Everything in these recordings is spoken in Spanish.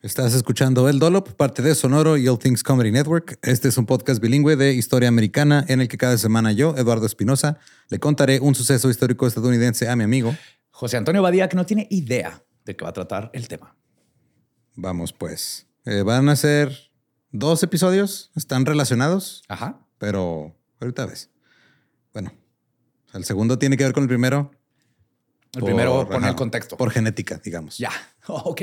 Estás escuchando El Dolop, parte de Sonoro y All Things Comedy Network. Este es un podcast bilingüe de historia americana en el que cada semana yo, Eduardo Espinosa, le contaré un suceso histórico estadounidense a mi amigo José Antonio Badía, que no tiene idea de qué va a tratar el tema. Vamos pues. Eh, van a ser dos episodios, están relacionados, Ajá. pero ahorita ves. Bueno, el segundo tiene que ver con el primero. El primero pone el contexto. Por genética, digamos. Ya. ok.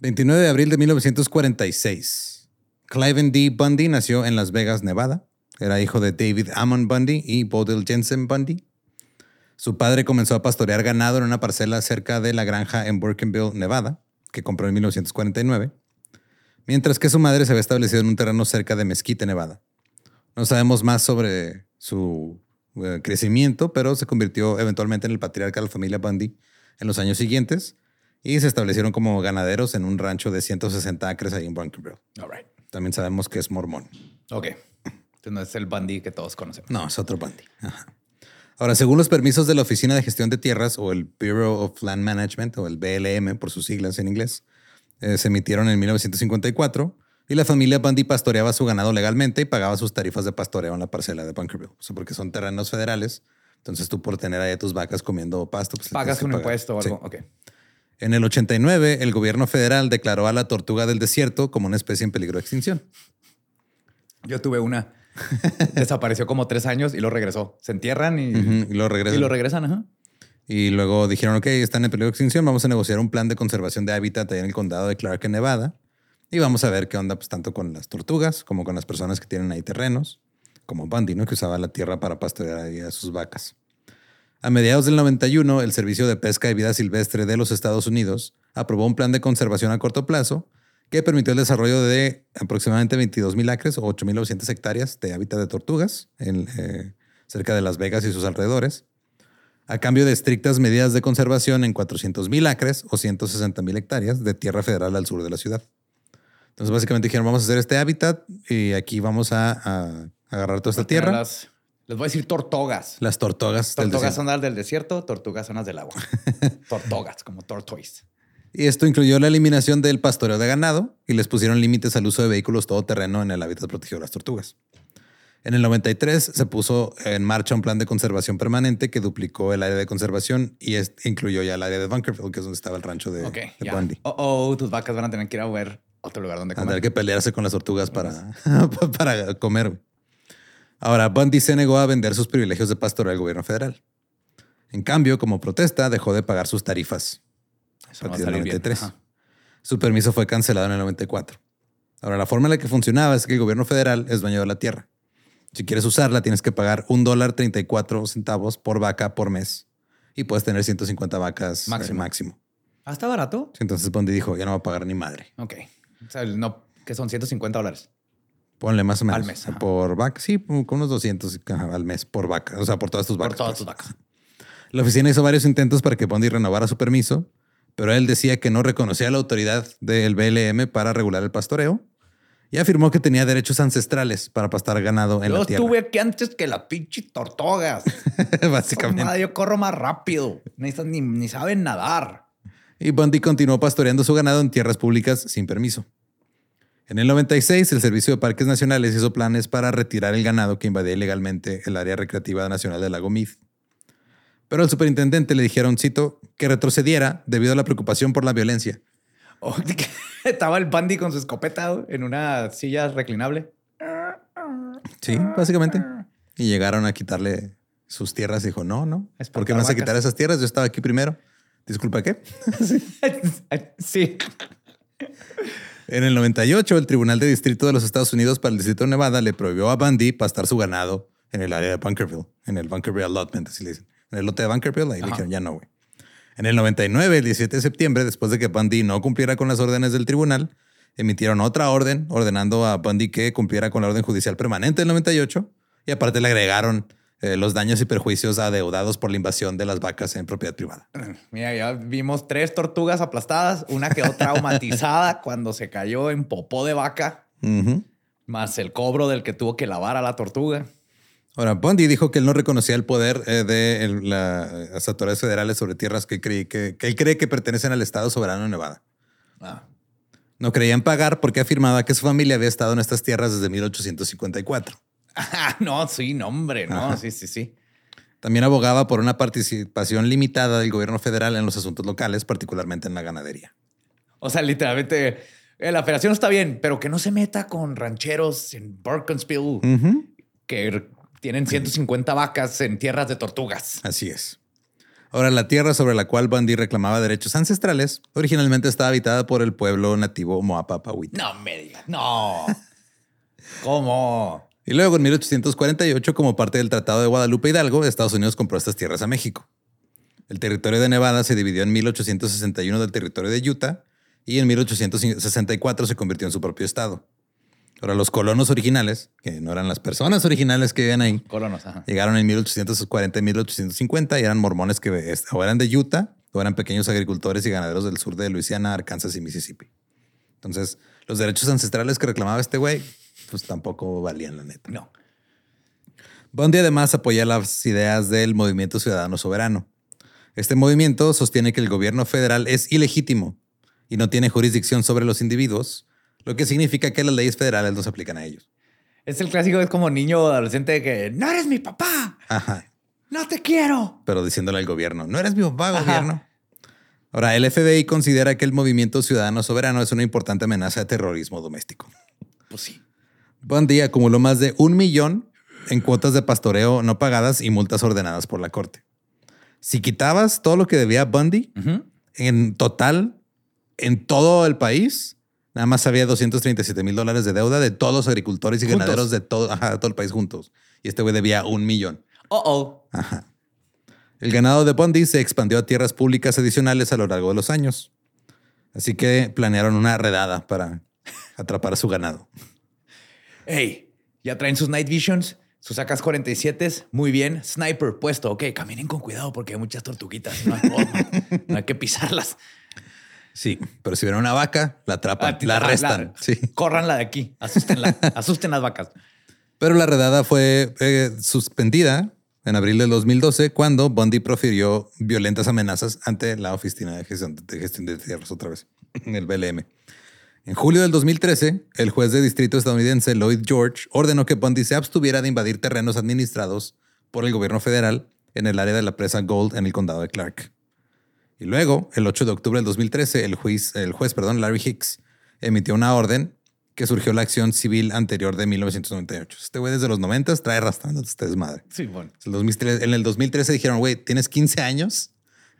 29 de abril de 1946. Cliven D. Bundy nació en Las Vegas, Nevada. Era hijo de David Ammon Bundy y Bodil Jensen Bundy. Su padre comenzó a pastorear ganado en una parcela cerca de la granja en Burkenville, Nevada, que compró en 1949, mientras que su madre se había establecido en un terreno cerca de Mesquite, Nevada. No sabemos más sobre su eh, crecimiento, pero se convirtió eventualmente en el patriarca de la familia Bundy en los años siguientes y se establecieron como ganaderos en un rancho de 160 acres ahí en Bunkerville. All right. También sabemos que es mormón. Ok. Entonces no es el Bundy que todos conocemos. No, es otro Bundy. Ajá. Ahora, según los permisos de la Oficina de Gestión de Tierras o el Bureau of Land Management o el BLM por sus siglas en inglés, eh, se emitieron en 1954 y la familia Bundy pastoreaba su ganado legalmente y pagaba sus tarifas de pastoreo en la parcela de Bunkerville. O sea, porque son terrenos federales. Entonces tú por tener ahí a tus vacas comiendo pasto, pues Pagas un pagar. impuesto o Sí. algo. En el 89, el gobierno federal declaró a la tortuga del desierto como una especie en peligro de extinción. Yo tuve una. Desapareció como tres años y lo regresó. Se entierran y, lo y regresan. lo regresan. Ajá. Y luego dijeron, ok, están en peligro de extinción, vamos a negociar un plan de conservación de hábitat ahí en el condado de Clark, en Nevada. Y vamos a ver qué onda, pues tanto con las tortugas como con las personas que tienen ahí terrenos, como Bundy, ¿no? Que usaba la tierra para pastorear ahí a sus vacas. A mediados del 91, el Servicio de Pesca y Vida Silvestre de los Estados Unidos aprobó un plan de conservación a corto plazo que permitió el desarrollo de aproximadamente 22 mil acres o 8.900 hectáreas de hábitat de tortugas en, eh, cerca de Las Vegas y sus alrededores, a cambio de estrictas medidas de conservación en 400 mil acres o 160 mil hectáreas de tierra federal al sur de la ciudad. Entonces, básicamente dijeron, vamos a hacer este hábitat y aquí vamos a, a agarrar toda esta tierra. Las- les voy a decir tortogas. Las tortugas. del Tortugas desierto. son las del desierto, tortugas son las del agua. tortugas, como tortoise. Y esto incluyó la eliminación del pastoreo de ganado y les pusieron límites al uso de vehículos todoterreno en el hábitat protegido de las tortugas. En el 93 se puso en marcha un plan de conservación permanente que duplicó el área de conservación y incluyó ya el área de Bunkerville, que es donde estaba el rancho de, Ok, de. Bundy. Oh, oh, tus vacas van a tener que ir a ver otro lugar donde comer. que pelearse con las tortugas para, para comer. Ahora, Bundy se negó a vender sus privilegios de pastoreo al gobierno federal. En cambio, como protesta, dejó de pagar sus tarifas. Eso a no va a partir del salir bien. 93. Ajá. Su permiso fue cancelado en el 94. Ahora, la forma en la que funcionaba es que el gobierno federal es dueño de la tierra. Si quieres usarla, tienes que pagar un dólar 34 centavos por vaca por mes. Y puedes tener 150 vacas Máximo. máximo. Ah, está barato. Entonces Bondi dijo, ya no va a pagar ni madre. Ok. O sea, no, que son 150 dólares. Ponle más o menos. Al mes, ajá. Por vaca. Sí, con unos 200 ajá, al mes por vaca. O sea, por todas tus Por vacas. todas pues. tus vacas. La oficina hizo varios intentos para que Bondi renovara su permiso, pero él decía que no reconocía la autoridad del BLM para regular el pastoreo y afirmó que tenía derechos ancestrales para pastar ganado en Yo la tierra. estuve aquí antes que las pinches tortugas. Básicamente. Madre, yo corro más rápido. Ni, ni saben nadar. Y Bundy continuó pastoreando su ganado en tierras públicas sin permiso. En el 96, el Servicio de Parques Nacionales hizo planes para retirar el ganado que invadía ilegalmente el área recreativa nacional del lago Mead. Pero al superintendente le dijeron, cito, que retrocediera debido a la preocupación por la violencia. Oh, Estaba el Bandy con su escopeta en una silla reclinable. Sí, básicamente. Y llegaron a quitarle sus tierras. Dijo, no, no. ¿Por qué me vas a quitar esas tierras? Yo estaba aquí primero. Disculpa, ¿qué? sí. En el 98, el Tribunal de Distrito de los Estados Unidos para el Distrito de Nevada le prohibió a Bundy pastar su ganado en el área de Bunkerville, en el Bunkerville Allotment, así le dicen. En el lote de Bunkerville, ahí le dijeron, ya no, güey. En el 99, el 17 de septiembre, después de que Bundy no cumpliera con las órdenes del tribunal, emitieron otra orden ordenando a Bundy que cumpliera con la orden judicial permanente del 98 y aparte le agregaron eh, los daños y perjuicios adeudados por la invasión de las vacas en propiedad privada. Mira, ya vimos tres tortugas aplastadas, una quedó traumatizada cuando se cayó en popó de vaca, más el cobro del que tuvo que lavar a la tortuga. Ahora, Bundy dijo que él no reconocía el poder eh, de la- las autoridades federales sobre tierras que, creí que, que él cree que pertenecen al Estado soberano de Nevada. Ah. No creían pagar porque afirmaba que su familia había estado en estas tierras desde 1854. Ah, no, sí, no, hombre, no, sí, sí, sí. También abogaba por una participación limitada del gobierno federal en los asuntos locales, particularmente en la ganadería. O sea, literalmente, eh, la federación está bien, pero que no se meta con rancheros en Burkensville que tienen 150 vacas en tierras de tortugas. Así es. Ahora, la tierra sobre la cual Bundy reclamaba derechos ancestrales originalmente estaba habitada por el pueblo nativo Moapapawit. No me digas, no. ¿Cómo? Y luego, en 1848, como parte del Tratado de Guadalupe Hidalgo, Estados Unidos compró estas tierras a México. El territorio de Nevada se dividió en 1861 del territorio de Utah y en 1864 se convirtió en su propio estado. Ahora, los colonos originales, que no eran las personas originales que vivían ahí, Colonos, ajá. llegaron en 1840 y 1850 y eran mormones que o eran de Utah o eran pequeños agricultores y ganaderos del sur de Luisiana, Arkansas y Mississippi. Entonces, los derechos ancestrales que reclamaba este güey, pues tampoco valían la neta. No. Bundy además apoya las ideas del Movimiento Ciudadano Soberano. Este movimiento sostiene que el gobierno federal es ilegítimo y no tiene jurisdicción sobre los individuos, lo que significa que las leyes federales no se aplican a ellos. Es el clásico, es como niño adolescente de que no eres mi papá, Ajá. no te quiero. Pero diciéndole al gobierno, no eres mi papá, Ajá. gobierno. Ahora, el FBI considera que el Movimiento Ciudadano Soberano es una importante amenaza de terrorismo doméstico. Pues sí. Bundy acumuló más de un millón en cuotas de pastoreo no pagadas y multas ordenadas por la corte. Si quitabas todo lo que debía Bundy, en total, en todo el país, nada más había 237 mil dólares de deuda de todos los agricultores y Juntos. ganaderos de todo, ajá, de todo el país juntos. Y este güey debía un millón. Oh, oh. Ajá. El ganado de Bundy se expandió a tierras públicas adicionales a lo largo de los años. Así que planearon una redada para atrapar a su ganado. Hey, ya traen sus night visions, sus AK 47 muy bien. Sniper puesto. Ok, caminen con cuidado porque hay muchas tortuguitas. No hay forma. no hay que pisarlas. Sí, pero si ven una vaca, la atrapan, Ah, la arrestan. Sí. Córranla de aquí. Asústenla. Asusten las vacas. Pero la redada fue eh, suspendida en abril del 2012 cuando Bundy profirió violentas amenazas ante la Oficina de Gestión de, Gestión de Tierras otra vez, el BLM. En julio del 2013, el juez de distrito estadounidense Lloyd George ordenó que Bundy se abstuviera de invadir terrenos administrados por el gobierno federal en el área de la presa Gold en el condado de Clark. Y luego, el 8 de octubre del 2013, el juez, el juez perdón, Larry Hicks emitió una orden que surgió la acción civil anterior de 1998. Este güey desde los 90 trae arrastrando este desmadre. Sí, bueno. En el 2013 En el 2013 dijeron, güey, tienes 15 años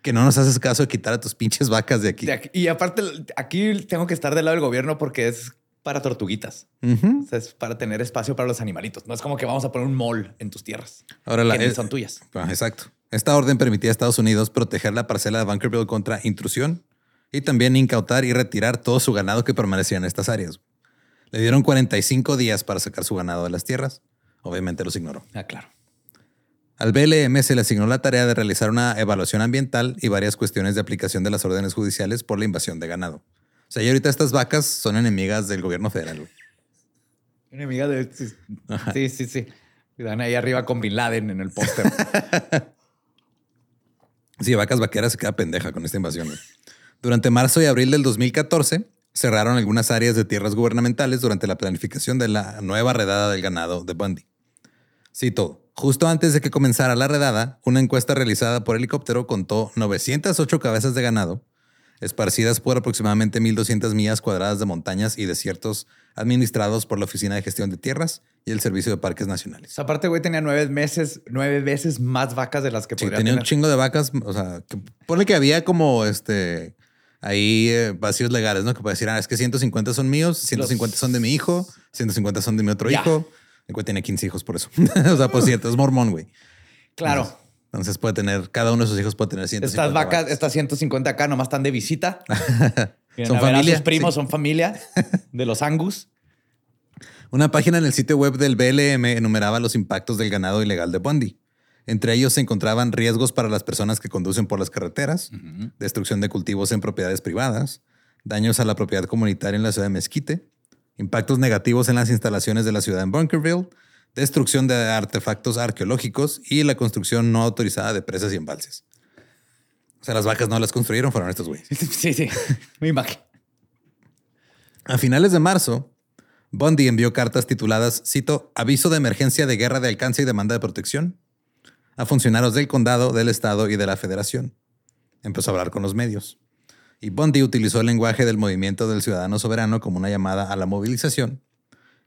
que no nos haces caso de quitar a tus pinches vacas de aquí. De aquí- Y aparte, aquí tengo que estar del lado del gobierno porque es para tortuguitas. Ujú. O sea, es para tener espacio para los animalitos. No es como que vamos a poner un mall en tus tierras. Ahora la, que son tuyas. Ah, exacto. Esta orden permitía a Estados Unidos proteger la parcela de Bunkerville contra intrusión y también incautar y retirar todo su ganado que permanecía en estas áreas. Le dieron 45 días para sacar su ganado de las tierras. Obviamente los ignoró. Ah, claro. Al BLM se le asignó la tarea de realizar una evaluación ambiental y varias cuestiones de aplicación de las órdenes judiciales por la invasión de ganado. O sea, y ahorita estas vacas son enemigas del gobierno federal. amiga de. Sí, sí, sí. sí. Dan ahí arriba con Bin Laden en el póster. Sí, vacas vaqueras se queda pendeja con esta invasión. Durante marzo y abril del 2014 cerraron algunas áreas de tierras gubernamentales durante la planificación de la nueva redada del ganado de Bundy. Cito, justo antes de que comenzara la redada, una encuesta realizada por helicóptero contó 908 cabezas de ganado, esparcidas por aproximadamente 1.200 millas cuadradas de montañas y desiertos administrados por la Oficina de Gestión de Tierras y el Servicio de Parques Nacionales. Esa parte, güey, tenía nueve meses, nueve veces más vacas de las que Sí, podría tenía un chingo de vacas, o sea, que, ponle que había como este ahí eh, vacíos legales, ¿no? Que puede decir, ah, es que 150 son míos, 150 son de mi hijo, 150 son de mi otro hijo. El güey tiene 15 hijos por eso. o sea, pues cierto, es mormón, güey. Claro. Entonces puede tener, cada uno de sus hijos puede tener 150 Estas vacas, estas 150 acá nomás están de visita. Vienen Son a ver a familia, sus primos, sí. son familia de los Angus. Una página en el sitio web del BLM enumeraba los impactos del ganado ilegal de Bundy. Entre ellos se encontraban riesgos para las personas que conducen por las carreteras, destrucción de cultivos en propiedades privadas, daños a la propiedad comunitaria en la ciudad de Mezquite, impactos negativos en las instalaciones de la ciudad en Bunkerville, destrucción de artefactos arqueológicos y la construcción no autorizada de presas y embalses. O sea, las vacas no las construyeron, fueron estos güeyes. Sí, sí. Me imagino. A finales de marzo, Bundy envió cartas tituladas, cito, Aviso de emergencia de guerra de alcance y demanda de protección a funcionarios del condado, del estado y de la federación. Empezó a hablar con los medios. Y Bundy utilizó el lenguaje del movimiento del ciudadano soberano como una llamada a la movilización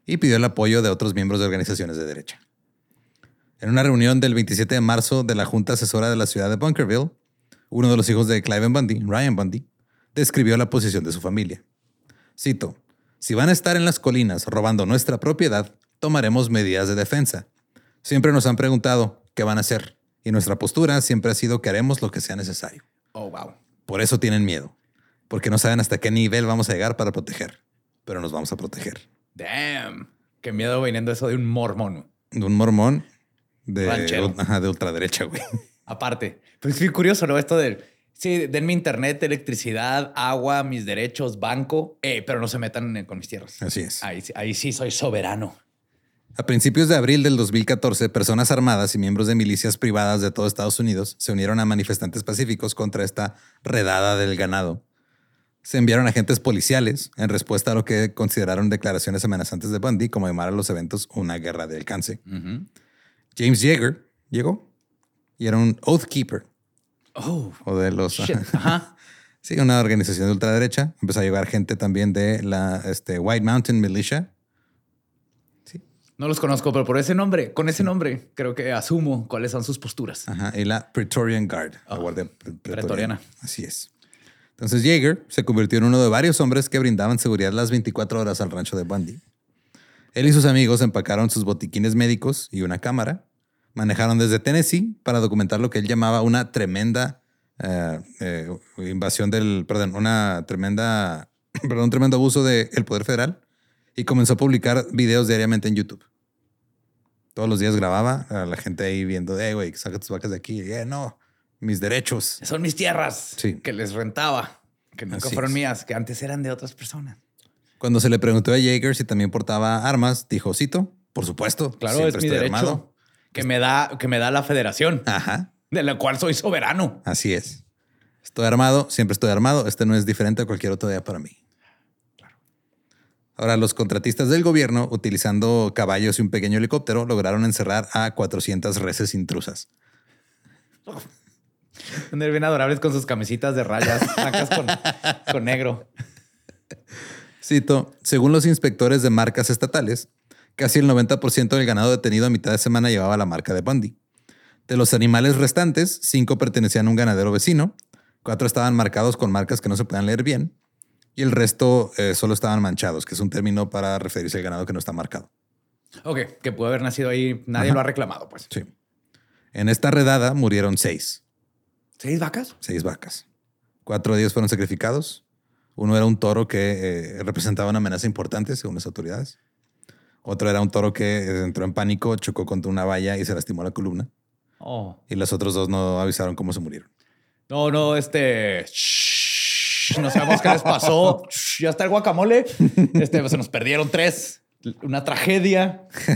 y pidió el apoyo de otros miembros de organizaciones de derecha. En una reunión del 27 de marzo de la Junta Asesora de la ciudad de Bunkerville, uno de los hijos de Clive Bundy, Ryan Bundy, describió la posición de su familia. Cito, si van a estar en las colinas robando nuestra propiedad, tomaremos medidas de defensa. Siempre nos han preguntado qué van a hacer y nuestra postura siempre ha sido que haremos lo que sea necesario. Oh, wow. Por eso tienen miedo, porque no saben hasta qué nivel vamos a llegar para proteger, pero nos vamos a proteger. Damn. Qué miedo viniendo eso de un mormón. De un mormón de, ajá, de ultraderecha, güey. Aparte. Pero es bien curioso, ¿no? Esto de, sí, denme internet, electricidad, agua, mis derechos, banco, eh, pero no se metan con mis tierras. Así es. Ahí, sí- ahí sí soy soberano. A principios de abril del 2014, personas armadas y miembros de milicias privadas de todo Estados Unidos se unieron a manifestantes pacíficos contra esta redada del ganado. Se enviaron agentes policiales en respuesta a lo que consideraron declaraciones amenazantes de Bundy, como llamar a los eventos una guerra de alcance. James Yeager llegó y era un Oath Keeper, Oh, o de los... shit. Ajá. sí, una organización de ultraderecha. Empezó a llegar gente también de la este, White Mountain Militia, No los conozco, pero por ese nombre, con ese nombre, creo que asumo cuáles son sus posturas. Ajá, y la Praetorian Guard, la Ah, guardia pre- pretoriana. Así es. Entonces Jaeger se convirtió en uno de varios hombres que brindaban seguridad las 24 horas al rancho de Bundy. Él y sus amigos empacaron sus botiquines médicos y una cámara. Manejaron desde Tennessee para documentar lo que él llamaba una tremenda eh, eh, invasión del, perdón, una tremenda, perdón, un tremendo abuso del poder federal y comenzó a publicar videos diariamente en YouTube. Todos los días grababa a la gente ahí viendo, eh, güey, saca tus vacas de aquí. Eh, no, mis derechos. Son mis tierras Sí. que les rentaba, que nunca Así fueron es. mías, que antes eran de otras personas. Cuando se le preguntó a Jaeger si también portaba armas, dijo, cito, por supuesto. Claro, siempre es mi estoy derecho armado". que me da que me da la federación, Ajá, de la cual soy soberano. así es. Estoy armado, siempre estoy armado. Este no es diferente a cualquier otro día para mí. Ahora, los contratistas del gobierno, utilizando caballos y un pequeño helicóptero, lograron encerrar a 400 reses intrusas. Son bien adorables con sus camisitas de rayas blancas con, con negro. Cito, según los inspectores de marcas estatales, casi el 90% del ganado detenido a mitad de semana llevaba la marca de Bundy. De los animales restantes, cinco pertenecían a un ganadero vecino, cuatro estaban marcados con marcas que no se podían leer bien, y el resto eh, solo estaban manchados, que es un término para referirse al ganado que no está marcado. Ok, que pudo haber nacido ahí. Nadie lo ha reclamado, pues. Sí. En esta redada murieron seis, ¿Seis vacas? seis vacas. Cuatro de ellos fueron sacrificados. Uno era un toro que eh, representaba una amenaza importante, según las autoridades. Otro era un toro que entró en pánico, chocó contra una valla y se lastimó la columna. Oh. Y los otros dos no avisaron cómo se murieron. No, no, este. shh, no sabemos qué les pasó. Shh, ya está el guacamole. Este, se nos perdieron tres. Una tragedia.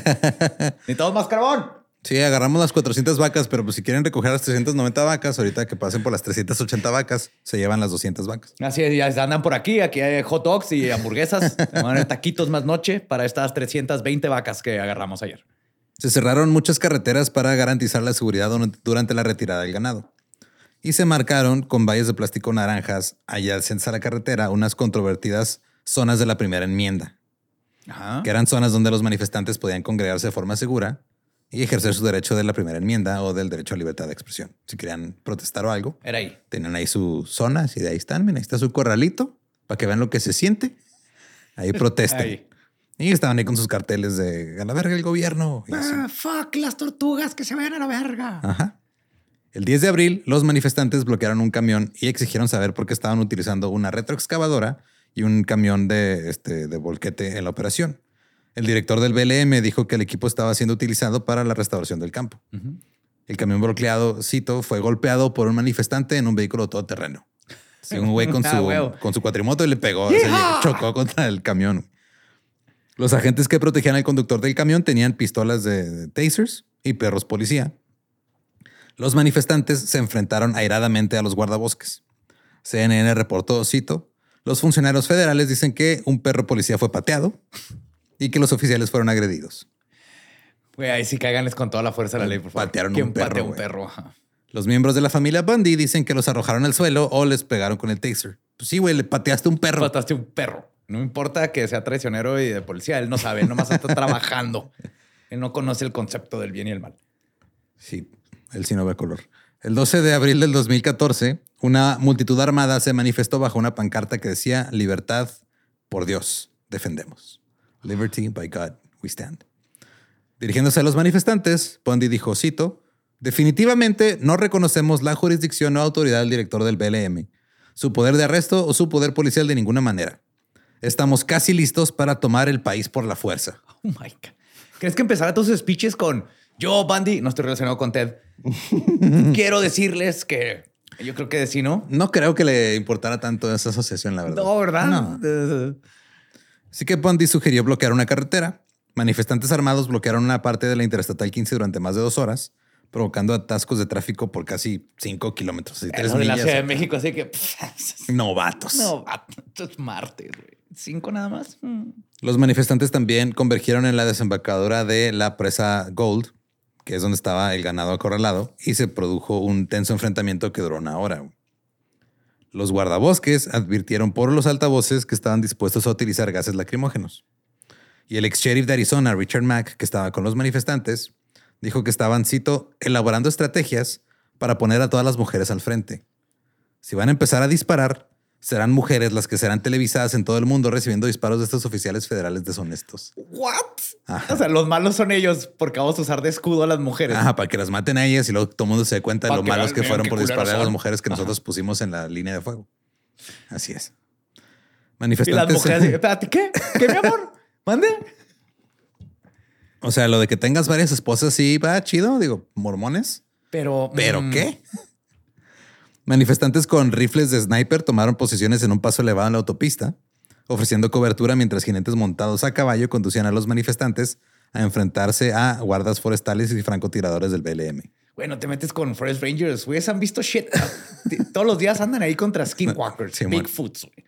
Necesitamos más carbón. Sí, agarramos las 400 vacas, pero pues si quieren recoger las 390 vacas, ahorita que pasen por las 380 vacas, se llevan las 200 vacas. Así es, ya andan por aquí. Aquí hay hot dogs y hamburguesas. Van taquitos más noche para estas 320 vacas que agarramos ayer. Se cerraron muchas carreteras para garantizar la seguridad durante- la retirada del ganado. Y se marcaron con vallas de plástico naranjas adyacentes a la carretera unas controvertidas zonas de la primera enmienda, Ajá. que eran zonas donde los manifestantes podían congregarse de forma segura y ejercer su derecho de la primera enmienda o del derecho a libertad de expresión. Si querían protestar o algo, Era ahí. tenían ahí sus zonas y de ahí están. Mira, ahí está su corralito para que vean lo que se siente. Ahí protesten. Ahí. Y estaban ahí con sus carteles de a la verga el gobierno. y. Ah, fuck las tortugas que se vayan a la verga. Ajá. El 10 de abril, los manifestantes bloquearon un camión y exigieron saber por qué estaban utilizando una retroexcavadora y un camión de, este, de volquete en la operación. El director del BLM dijo que el equipo estaba siendo utilizado para la restauración del campo. El camión bloqueado, cito, fue golpeado por un manifestante en un vehículo todoterreno. Sí, un güey con Ah, su, con su cuatrimoto y le pegó, chocó contra el camión. Los agentes que protegían al conductor del camión tenían pistolas de, de tasers y perros policía. Los manifestantes se enfrentaron airadamente a los guardabosques. CNN reportó, cito, los funcionarios federales dicen que un perro policía fue pateado y que los oficiales fueron agredidos. Güey, ahí sí cáiganles con toda la fuerza de la ley, por favor. Patearon ¿Quién un perro, patea un perro? Los miembros de la familia Bundy dicen que los arrojaron al suelo o les pegaron con el taser. Pues sí, güey, le pateaste un perro. Mataste un perro. No importa que sea traicionero y de policía, él no sabe, él nomás está trabajando. Él no conoce el concepto del bien y el mal. Sí, él sí no ve color. El 12 de abril del 2014, una multitud armada se manifestó bajo una pancarta que decía libertad por Dios, defendemos. Liberty by God, we stand. Dirigiéndose a los manifestantes, Bundy dijo, cito, definitivamente no reconocemos la jurisdicción o autoridad del director del BLM, su poder de arresto o su poder policial de ninguna manera. Estamos casi listos para tomar el país por la fuerza. Oh my God. ¿Crees que empezara todos sus speeches con yo, Bandy? No estoy relacionado con Ted. Quiero decirles que yo creo que sí, ¿no? No creo que le importara tanto esa asociación, la verdad. No, ¿verdad? No. Así que Bundy sugirió bloquear una carretera. Manifestantes armados bloquearon una parte de la Interestatal 15 durante más de dos horas, provocando atascos de tráfico por casi cinco kilómetros. así, tres la. Ciudad de México, así que. Novatos. No, va, esto es martes, güey. Cinco nada más. Mm. Los manifestantes también convergieron en la desembocadura de la presa Gold, que es donde estaba el ganado acorralado, y se produjo un tenso enfrentamiento que duró una hora. Los guardabosques advirtieron por los altavoces que estaban dispuestos a utilizar gases lacrimógenos. Y el ex sheriff de Arizona, Richard Mack, que estaba con los manifestantes, dijo que estaban, cito, elaborando estrategias para poner a todas las mujeres al frente. Si van a empezar a disparar, serán mujeres las que serán televisadas en todo el mundo recibiendo disparos de estos oficiales federales deshonestos. ¿What? Ajá. O sea, los malos son ellos porque vamos a usar de escudo a las mujeres. Ajá, para que las maten a ellas y luego todo el mundo se dé cuenta de lo malos que fueron por disparar a las mujeres que nosotros pusimos en la línea de fuego. Así es. y las Manifestantes. mujeres, ¿qué? ¿Qué, mi amor? ¿Mande? o sea, lo de que tengas varias esposas, sí, va chido. Digo, mormones. Pero. ¿Pero mm, qué? Manifestantes con rifles de sniper tomaron posiciones en un paso elevado en la autopista, ofreciendo cobertura mientras jinetes montados a caballo conducían a los manifestantes a enfrentarse a guardas forestales y francotiradores del BLM. Bueno, te metes con Forest Rangers, güeyes han visto shit. Todos los días andan ahí contra Skinwalkers, Sí. Bigfoots, güey.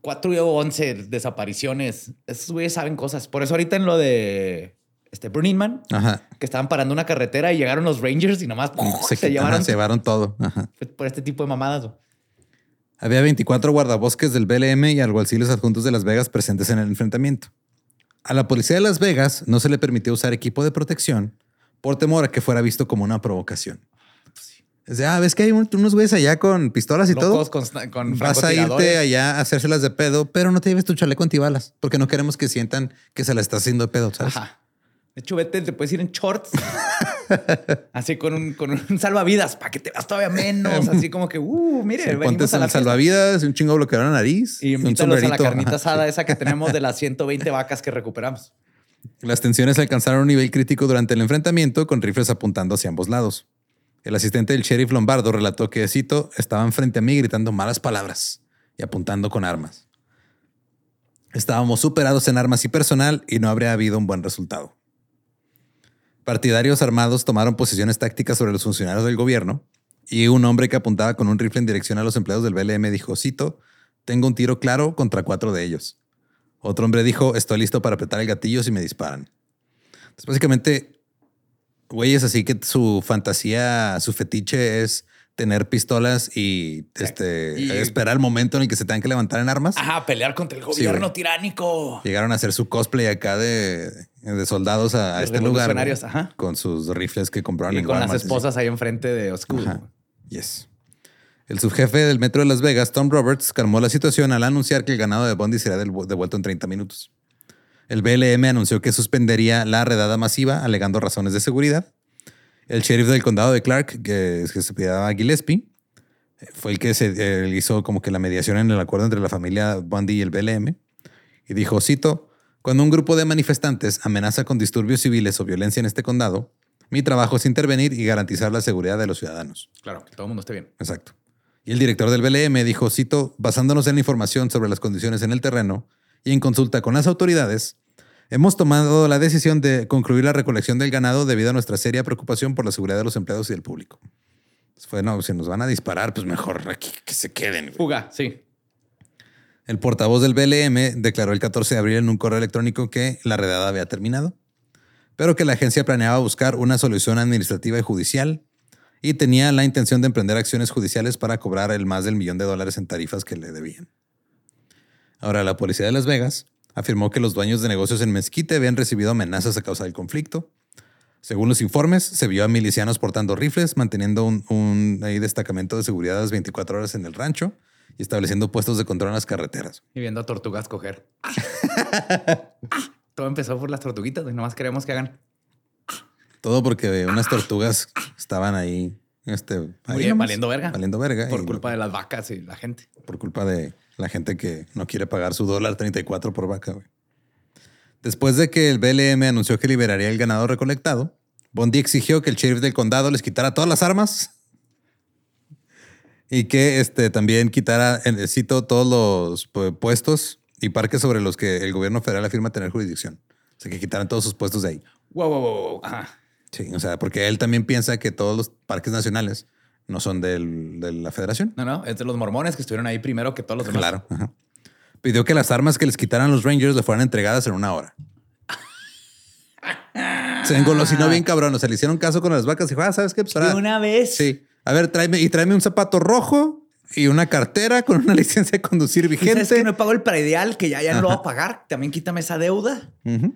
Cuatro o once desapariciones. Esos güeyes saben cosas. Por eso ahorita en lo de este Burning Man, Ajá. que estaban parando una carretera y llegaron los Rangers y nomás se, Se, llevaron, ajá, se llevaron todo. Ajá. por este tipo de mamadas. Había 24 guardabosques del BLM y alguaciles adjuntos de Las Vegas presentes en el enfrentamiento. A la policía de Las Vegas no se le permitió usar equipo de protección por temor a que fuera visto como una provocación. Es de, ah, ves que hay un- unos güeyes allá con pistolas y Locos todo. con, con Vas a irte allá a hacérselas de pedo, pero no te lleves tu chaleco antibalas porque no queremos que sientan que se la está haciendo de pedo, ¿sabes? Ajá. De hecho, vete, te puedes ir en shorts. así con un, con un salvavidas para que te veas todavía menos. Así como que, uh, mire, Sí, venimos ponte a la salvavidas, un chingo bloqueador en la nariz Y un a la carnita asada esa que tenemos de las 120 vacas que recuperamos. Las tensiones alcanzaron un nivel crítico durante el enfrentamiento con rifles apuntando hacia ambos lados. El asistente del sheriff Lombardo relató que, cito, estaban frente a mí gritando malas palabras y apuntando con armas. Estábamos superados en armas y personal y no habría habido un buen resultado. Partidarios armados tomaron posiciones tácticas sobre los funcionarios del gobierno y un hombre que apuntaba con un rifle en dirección a los empleados del BLM dijo, cito, tengo un tiro claro contra cuatro de ellos. Otro hombre dijo, estoy listo para apretar el gatillo si me disparan. Entonces, básicamente, güeyes así que su fantasía, su fetiche es tener pistolas y, este, Y- esperar el momento en el que se tengan que levantar en armas. Ajá, pelear contra el gobierno tiránico. Llegaron a hacer su cosplay acá de, de soldados a, este lugar. ajá. Con sus rifles que compraron Y en con las Walmart, esposas ahí enfrente de Oscuro. Ajá. Yes. El subjefe del metro de Las Vegas, Tom Roberts, calmó la situación al anunciar que el ganado de Bondi será devuelto en 30 minutos. El BLM anunció que suspendería la redada masiva alegando razones de seguridad. El sheriff del condado de Clark, que, que se llamaba Gillespie, fue el que se eh, hizo como que la mediación en el acuerdo entre la familia Bundy y el BLM. Y dijo, cito, cuando un grupo de manifestantes amenaza con disturbios civiles o violencia en este condado, mi trabajo es intervenir y garantizar la seguridad de los ciudadanos. Claro, que todo el mundo esté bien. Exacto. Y el director del BLM dijo, cito, basándonos en la información sobre las condiciones en el terreno y en consulta con las autoridades, hemos tomado la decisión de concluir la recolección del ganado debido a nuestra seria preocupación por la seguridad de los empleados y del público. Fue, no, si nos van a disparar, pues mejor aquí que se queden. güey. Fuga, sí. El portavoz del BLM declaró el 14 de abril en un correo electrónico que la redada había terminado, pero que la agencia planeaba buscar una solución administrativa y judicial y tenía la intención de emprender acciones judiciales para cobrar el más del millón de dólares en tarifas que le debían. Ahora, la policía de Las Vegas afirmó que los dueños de negocios en Mezquite habían recibido amenazas a causa del conflicto. Según los informes, se vio a milicianos portando rifles, manteniendo un, destacamento de seguridad las 24 horas en el rancho y estableciendo puestos de control en las carreteras. Y viendo a tortugas coger. Todo empezó por las tortuguitas y nomás queremos que hagan. Todo porque unas tortugas estaban ahí, este, ahí Muy bien, nomás, valiendo verga. Valiendo verga. Por culpa de las vacas y la gente. por culpa de la gente que no quiere pagar su dólar 34 por vaca. güey. Después de que el BLM anunció que liberaría el ganado recolectado, Bondi exigió que el sheriff del condado les quitara todas las armas y que este, también quitara, eh, cito, todos los pu- puestos y parques sobre los que el gobierno federal afirma tener jurisdicción. O sea, que quitaran todos sus puestos de ahí. Wow, wow, wow, wow. Ajá. Sí, o sea, porque él también piensa que todos los parques nacionales no son del- de la federación. No, no, es de los mormones que estuvieron ahí primero que todos los demás. Claro. ajá. Pidió que las armas que les quitaran los Rangers le fueran entregadas en una hora. Se engolosinó bien cabrón. O sea, le hicieron caso con las vacas y dijo, ah, ¿sabes qué? Pues ahora- una vez. Sí. A ver, tráeme y tráeme un zapato rojo y una cartera con una licencia de conducir ¿Y sabes vigente. que no pago el predial, que ya, ya no lo voy a pagar? También quítame esa deuda. Ujú.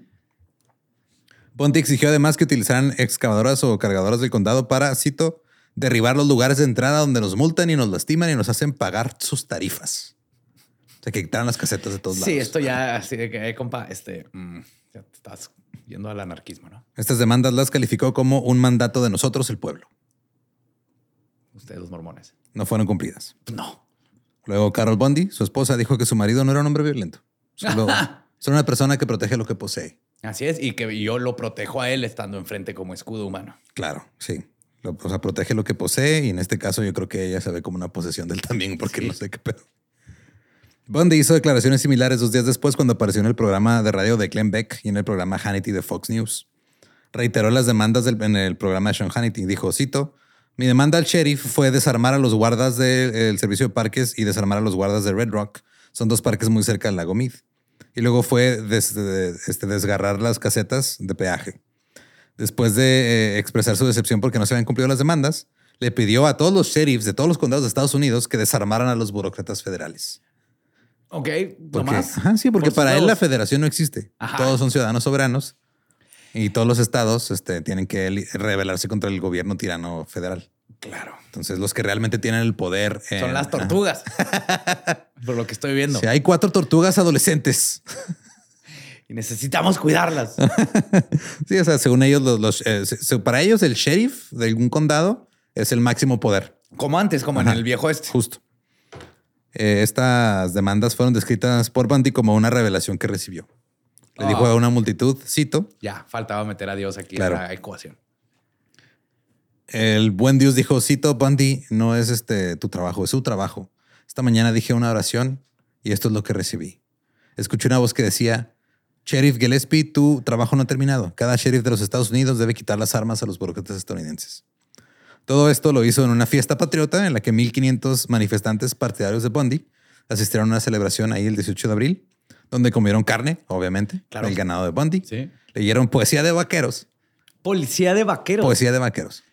Bondi exigió además que utilizaran excavadoras o cargadoras del condado para, cito, derribar los lugares de entrada donde nos multan y nos lastiman y nos hacen pagar sus tarifas. O sea, que quitaron las casetas de todos lados. Sí, esto ya, así de que, eh, compa, este, mm, ya te estás yendo al anarquismo, ¿no? Estas demandas las calificó como un mandato de nosotros, el pueblo. Ustedes los mormones. No fueron cumplidas. No. Luego, Carol Bundy, su esposa, dijo que su marido no era un hombre violento. Solo, solo una persona que protege lo que posee. Así es, y que yo lo protejo a él estando enfrente como escudo humano. Claro, sí. Lo- o sea, protege lo que posee y en este caso yo creo que ella se ve como una posesión de él también porque Sí. no sé qué pedo. Bundy hizo declaraciones similares dos días después cuando apareció en el programa de radio de Glenn Beck y en el programa Hannity de Fox News. Reiteró las demandas del- en el programa de Sean Hannity. Dijo, cito, mi demanda al sheriff fue desarmar a los guardas del servicio de parques y desarmar a los guardas de Red Rock. Son dos parques muy cerca del lago Mead. Y luego fue des- este, desgarrar las casetas de peaje. Después de eh, expresar su decepción porque no se habían cumplido las demandas, le pidió a todos los sheriffs de todos los condados de Estados Unidos que desarmaran a los burócratas federales. Ok, Porque, nomás. ajá, sí, porque por para él la federación no existe. Ajá. Todos son ciudadanos soberanos y todos los estados este, tienen que rebelarse contra el gobierno tirano federal. Claro. Entonces, los que realmente tienen el poder Son en- las tortugas. por lo que estoy viendo. Sí, hay cuatro tortugas adolescentes. Y necesitamos cuidarlas. Sí, o sea, según ellos, los, los, eh, para ellos, el sheriff de algún condado es el máximo poder. como antes, como Ajá. en el viejo este. Justo. Eh, estas demandas fueron descritas por Bundy como una revelación que recibió. Le Ah. dijo a una multitud, cito, Ya, faltaba meter a Dios aquí Claro. en la ecuación. el buen Dios dijo, cito, Bundy, no es este tu trabajo, es su trabajo. Esta mañana dije una oración y esto es lo que recibí. Escuché una voz que decía, Sheriff Gillespie, tu trabajo no ha terminado. Cada sheriff de los Estados Unidos debe quitar las armas a los burócratas estadounidenses. Todo esto lo hizo en una fiesta patriota en la que 1.500 manifestantes partidarios de Bundy asistieron a una celebración ahí el 18 de abril, donde comieron carne, obviamente, Claro. el ganado de Bundy. Sí. Leyeron poesía de vaqueros. Policía de vaqueros. Poesía de vaqueros.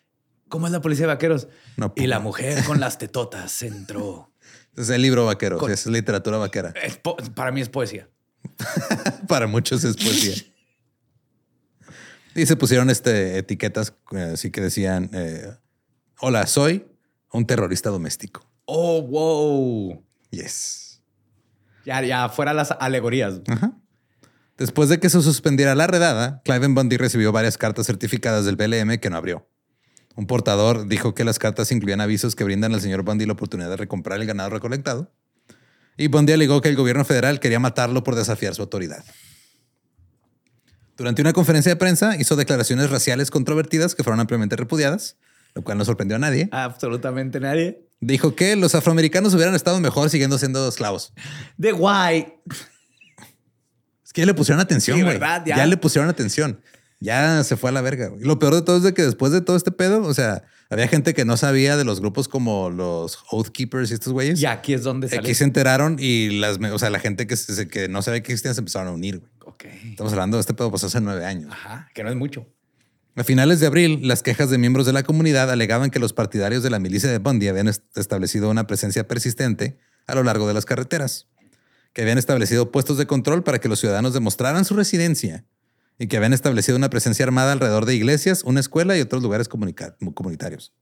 ¿Cómo es la policía de vaqueros? No, y la mujer con las tetotas entró. Es el libro vaquero, Con- es literatura vaquera. Es para mí es poesía. Para muchos es poesía. Y se pusieron este, etiquetas eh, así que decían, eh, hola, soy un terrorista doméstico. Oh, wow. Yes. Ya, ya fuera las alegorías. Ajá. Después de que se suspendiera la redada, Clive Bundy recibió varias cartas certificadas del BLM que no abrió. Un portador dijo que las cartas incluían avisos que brindan al señor Bundy la oportunidad de recomprar el ganado recolectado. Y Bundy alegó que el gobierno federal quería matarlo por desafiar su autoridad. Durante una conferencia de prensa hizo declaraciones raciales controvertidas que fueron ampliamente repudiadas, lo cual no sorprendió a nadie. Absolutamente nadie. Dijo que los afroamericanos hubieran estado mejor siguiendo siendo esclavos. De guay. Es que ya le pusieron atención, güey. Ya. Ya. le pusieron atención. Ya se fue a la verga. Y lo peor de todo es de que después de todo este pedo, o sea, había gente que no sabía de los grupos como los Oath Keepers y estos güeyes. Y aquí es donde sale. Aquí se enteraron y las, o sea, la gente que, no sabía que existían se empezaron a unir. güey. Ok. Estamos hablando de este pedo pues hace nueve años. Ajá, que no es mucho. A finales de abril, las quejas de miembros de la comunidad alegaban que los partidarios de la milicia de Bundy habían est- establecido una presencia persistente a lo largo de las carreteras, que habían establecido puestos de control para que los ciudadanos demostraran su residencia y que habían establecido una presencia armada alrededor de iglesias, una escuela y otros lugares comunitarios.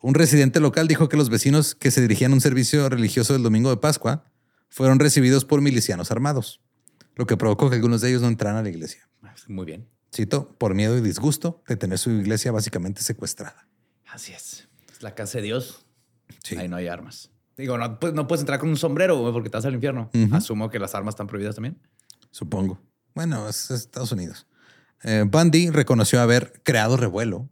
Un residente local dijo que los vecinos que se dirigían a un servicio religioso el domingo de Pascua fueron recibidos por milicianos armados, lo que provocó que algunos de ellos no entraran a la iglesia. Muy bien. Cito, por miedo y disgusto de tener su iglesia básicamente secuestrada. Así es. Es la casa de Dios. Sí. Ahí no hay armas. Digo, no, pues, no puedes entrar con un sombrero porque te vas al infierno. Asumo que las armas están prohibidas también. Supongo. Bueno, es Estados Unidos. Eh, Bundy reconoció haber creado revuelo,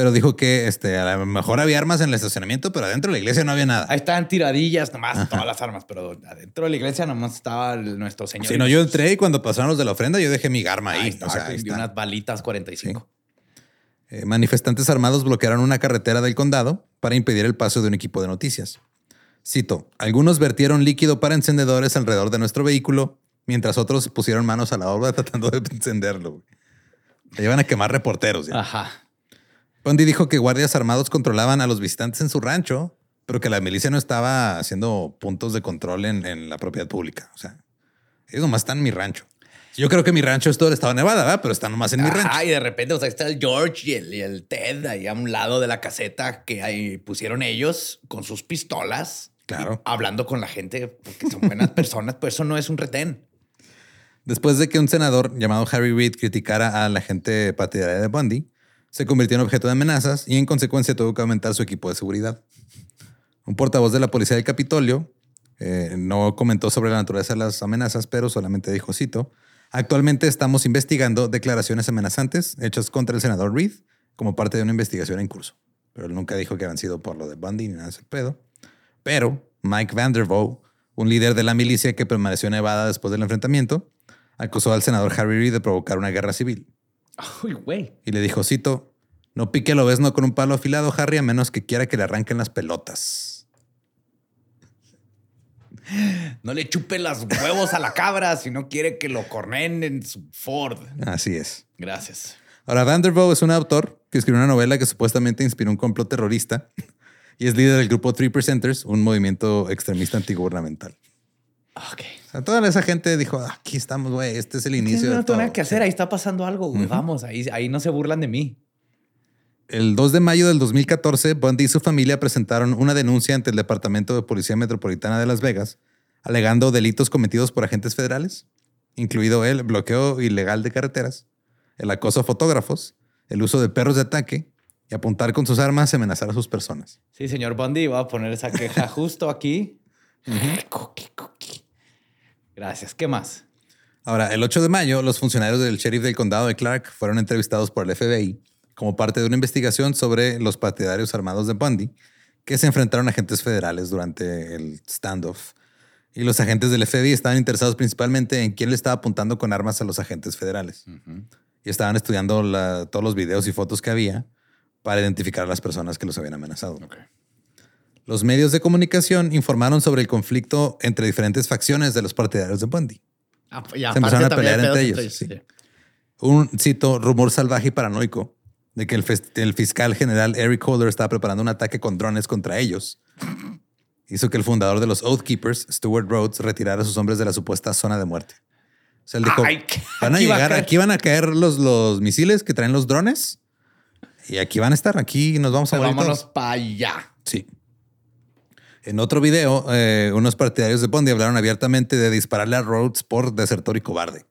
pero dijo que este, a lo mejor había armas en el estacionamiento, pero adentro de la iglesia no había nada. Ahí estaban tiradillas nomás, todas las armas, pero adentro de la iglesia nomás estaba el- nuestro Señor. Si no, yo entré y cuando pasaron los de la ofrenda, yo dejé mi arma ahí. Ahí O estaba, sea, ahí y está. unas balitas 45. Eh, manifestantes armados bloquearon una carretera del condado para impedir el paso de un equipo de noticias. Cito, algunos vertieron líquido para encendedores alrededor de nuestro vehículo, mientras otros pusieron manos a la obra tratando de encenderlo. Se llevan a quemar reporteros. ya. Ajá. Bundy dijo que guardias armados controlaban a los visitantes en su rancho, pero que la milicia no estaba haciendo puntos de control en, en la propiedad pública. O sea, ellos nomás están en mi rancho. Yo creo que mi rancho es todo el estado de Nevada, ¿verdad? Pero está nomás en mi rancho. Y de repente, o sea, está el George y el, y el Ted ahí a un lado de la caseta que ahí pusieron ellos con sus pistolas. Claro. hablando con la gente porque son buenas personas, pues eso no es un retén. Después de que un senador llamado Harry Reid criticara a la gente partidaria de Bundy, se convirtió en objeto de amenazas y en consecuencia tuvo que aumentar su equipo de seguridad. Un portavoz de la policía del Capitolio eh, no comentó sobre la naturaleza de las amenazas, pero solamente dijo, cito, actualmente estamos investigando declaraciones amenazantes hechas contra el senador Reid como parte de una investigación en curso. Pero él nunca dijo que habían sido por lo de Bundy ni nada de ese pedo. Pero Mike Vandervoe, un líder de la milicia que permaneció en Nevada después del enfrentamiento, acusó al senador Harry Reid de provocar una guerra civil. Uy, güey. Y le dijo, cito, no pique lo no con un palo afilado, Harry, a menos que quiera que le arranquen las pelotas. No le chupe los huevos a la cabra si no quiere que lo cornen en su Ford. Así es. Gracias. Ahora, Vandervoe es un autor que escribió una novela que supuestamente inspiró un complot terrorista y es líder del grupo Three Percenters, un movimiento extremista antigubernamental. Ok. O sea, toda esa gente dijo, "Ah, aquí estamos, güey, este es el inicio no de tengo todo". nada que hacer. Ahí está pasando algo, güey. Vamos, ahí, ahí no se burlan de mí. El 2 de mayo del 2014, Bundy y su familia presentaron una denuncia ante el Departamento de Policía Metropolitana de Las Vegas, alegando delitos cometidos por agentes federales, incluido el bloqueo ilegal de carreteras, el acoso a fotógrafos, el uso de perros de ataque y apuntar con sus armas y amenazar a sus personas. Sí, señor Bundy, voy a poner esa queja justo aquí. Cookie, cookie. Gracias. ¿Qué más? Ahora, el 8 de mayo, los funcionarios del sheriff del condado de Clark fueron entrevistados por el FBI como parte de una investigación sobre los partidarios armados de Bundy que se enfrentaron a agentes federales durante el standoff. Y los agentes del FBI estaban interesados principalmente en quién le estaba apuntando con armas a los agentes federales. Y estaban estudiando la- todos los videos y fotos que había para identificar a las personas que los habían amenazado. Los medios de comunicación informaron sobre el conflicto entre diferentes facciones de los partidarios de Bundy. Ah, y Se empezaron a pelear entre ellos, sí. Un, cito, rumor salvaje y paranoico de que el, fiscal general Eric Holder estaba preparando un ataque con drones contra ellos. Hizo que el fundador de los Oath Keepers, Stuart Rhodes, retirara a sus hombres de la supuesta zona de muerte. O sea, él dijo, Ay, van a aquí va a llegar, caer". aquí van a caer los, los misiles que traen los drones y aquí van a estar, aquí nos vamos a Pues morir vámonos para allá. Sí. En otro video, eh, unos partidarios de Bundy hablaron abiertamente de dispararle a Rhodes por desertor y cobarde.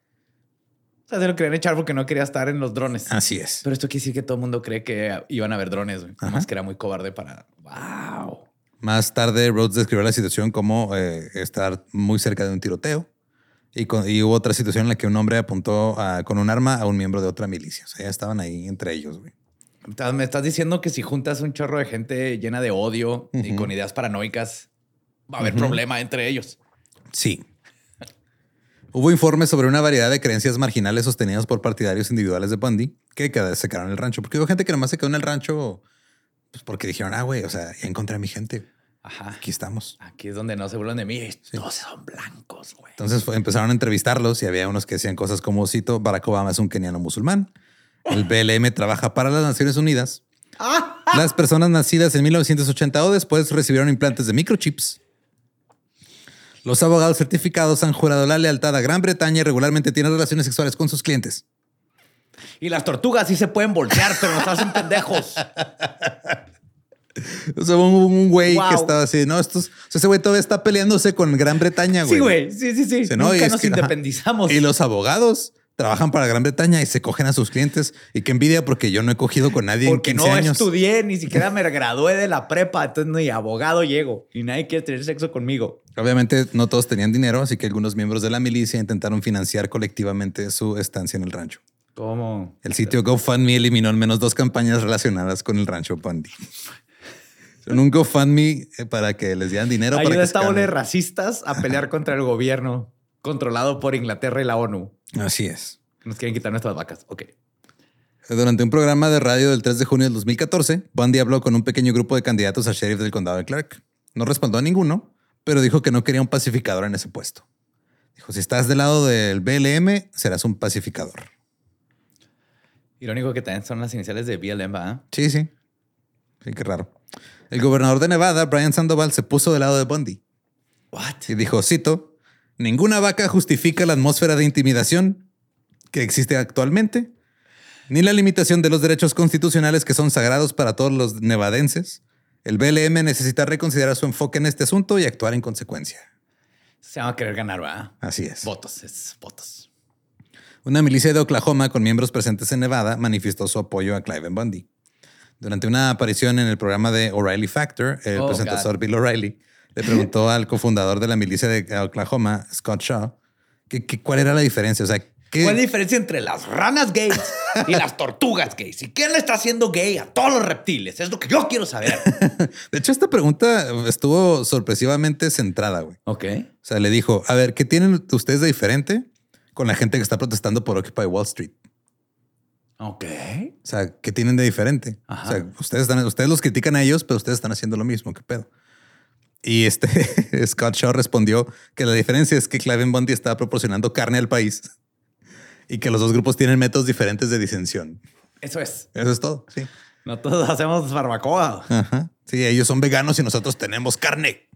O sea, se lo querían echar porque no quería estar en los drones. Así es. Pero esto quiere decir que todo el mundo cree que iban a haber drones. Más que era muy cobarde para. Wow. Más tarde, Rhodes describió la situación como eh, estar muy cerca de un tiroteo. Y, con- y hubo otra situación en la que un hombre apuntó a- con un arma a un miembro de otra milicia. O sea, ya estaban ahí entre ellos, güey. Me estás diciendo que si juntas un chorro de gente llena de odio y con ideas paranoicas, va a haber problema entre ellos. Sí. Hubo informes sobre una variedad de creencias marginales sostenidas por partidarios individuales de Bundy que se quedaron en el rancho. Porque hubo gente que nomás se quedó en el rancho pues, porque dijeron, ah, güey, o sea, ya encontré a mi gente. Ajá. Aquí estamos. Aquí es donde no se burlan de mí. Todos son blancos, güey. Entonces fue- empezaron a entrevistarlos y había unos que decían cosas como, cito, Barack Obama es un keniano musulmán. El BLM trabaja para las Naciones Unidas. Las personas nacidas en 1980 o después recibieron implantes de microchips. Los abogados certificados han jurado la lealtad a Gran Bretaña y regularmente tienen relaciones sexuales con sus clientes. Y las tortugas sí se pueden voltear, pero nos hacen pendejos. O sea, hubo un, un güey Wow. que estaba así, no, estos, o sea, ese güey todavía está peleándose con Gran Bretaña, güey. Sí, güey. Sí, sí, sí. Y Nunca nos que- ajá. independizamos. Y los abogados trabajan para Gran Bretaña y se cogen a sus clientes. Y qué envidia porque yo no he cogido con nadie Porque en 15 no años. estudié, ni siquiera me gradué de la prepa, entonces ni abogado llego y nadie quiere tener sexo conmigo. Obviamente no todos tenían dinero, así que algunos miembros de la milicia intentaron financiar colectivamente su estancia en el rancho. ¿Cómo? El sitio GoFundMe eliminó al menos dos campañas relacionadas con el rancho Bundy. Son un GoFundMe eh, para que les dieran dinero. para Ayuda que a esta se bola de calmen. racistas a pelear contra el gobierno controlado por Inglaterra y la ONU. Así es. Nos quieren quitar nuestras vacas. Ok. Durante un programa de radio del 3 de junio del 2014, Bundy habló con un pequeño grupo de candidatos a sheriff del condado de Clark. No respondó a ninguno, pero dijo que no quería un pacificador en ese puesto. Dijo, si estás del lado del BLM, serás un pacificador. Irónico que también son las iniciales de BLM, ¿va? Sí, sí. Sí, qué raro. El gobernador de Nevada, Brian Sandoval, se puso del lado de Bundy What? y dijo, cito, ninguna vaca justifica la atmósfera de intimidación que existe actualmente, ni la limitación de los derechos constitucionales que son sagrados para todos los nevadenses, el BLM necesita reconsiderar su enfoque en este asunto y actuar en consecuencia. Se van a querer ganar, ¿verdad? Así es. Votos, es votos. Una milicia de Oklahoma con miembros presentes en Nevada manifestó su apoyo a Clive Bundy. Durante una aparición en el programa de O'Reilly Factor, el Oh, presentador Bill O'Reilly le preguntó al cofundador de la milicia de Oklahoma, Scott Shaw, que, que cuál era la diferencia. O sea, ¿qué- ¿Cuál es la diferencia entre las ranas gays y las tortugas gays? ¿Y quién le está haciendo gay a todos los reptiles? Es lo que yo quiero saber. De hecho, esta pregunta estuvo sorpresivamente centrada, güey. Ok. O sea, le dijo, a ver, ¿qué tienen ustedes de diferente con la gente que está protestando por Occupy Wall Street? Ok. O sea, ¿qué tienen de diferente? Ajá. O sea, ustedes, están, ustedes los critican a ellos, pero ustedes están haciendo lo mismo. ¿Qué pedo? Y este Scott Shaw respondió que la diferencia es que Clive Bundy estaba proporcionando carne al país y que los dos grupos tienen métodos diferentes de disensión. Eso es. Eso es todo. Sí. No todos hacemos barbacoa. Ajá. Sí, ellos son veganos y nosotros tenemos carne.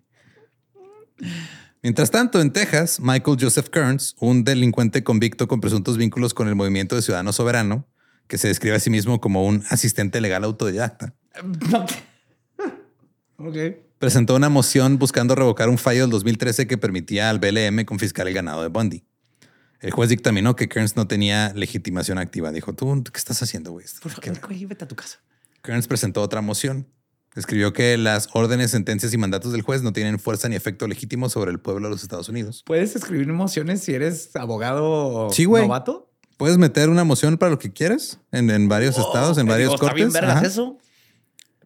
Mientras tanto, en Texas, Michael Joseph Kearns, un delincuente convicto con presuntos vínculos con el movimiento de Ciudadano Soberano, que se describe a sí mismo como un asistente legal autodidacta, presentó una moción buscando revocar un fallo del 2013 que permitía al BLM confiscar el ganado de Bundy. El juez dictaminó que Kearns no tenía legitimación activa. Dijo, ¿tú qué estás haciendo, güey? Por ¿Qué- favor, vete a tu casa. Kearns presentó otra moción. Escribió que las órdenes, sentencias y mandatos del juez no tienen fuerza ni efecto legítimo sobre el pueblo de los Estados Unidos. ¿Puedes escribir emociones si eres abogado Sí, novato? Puedes meter una moción para lo que quieras en, en varios estados, en Oh, varios digo, Está cortes. bien vergas Ajá. eso.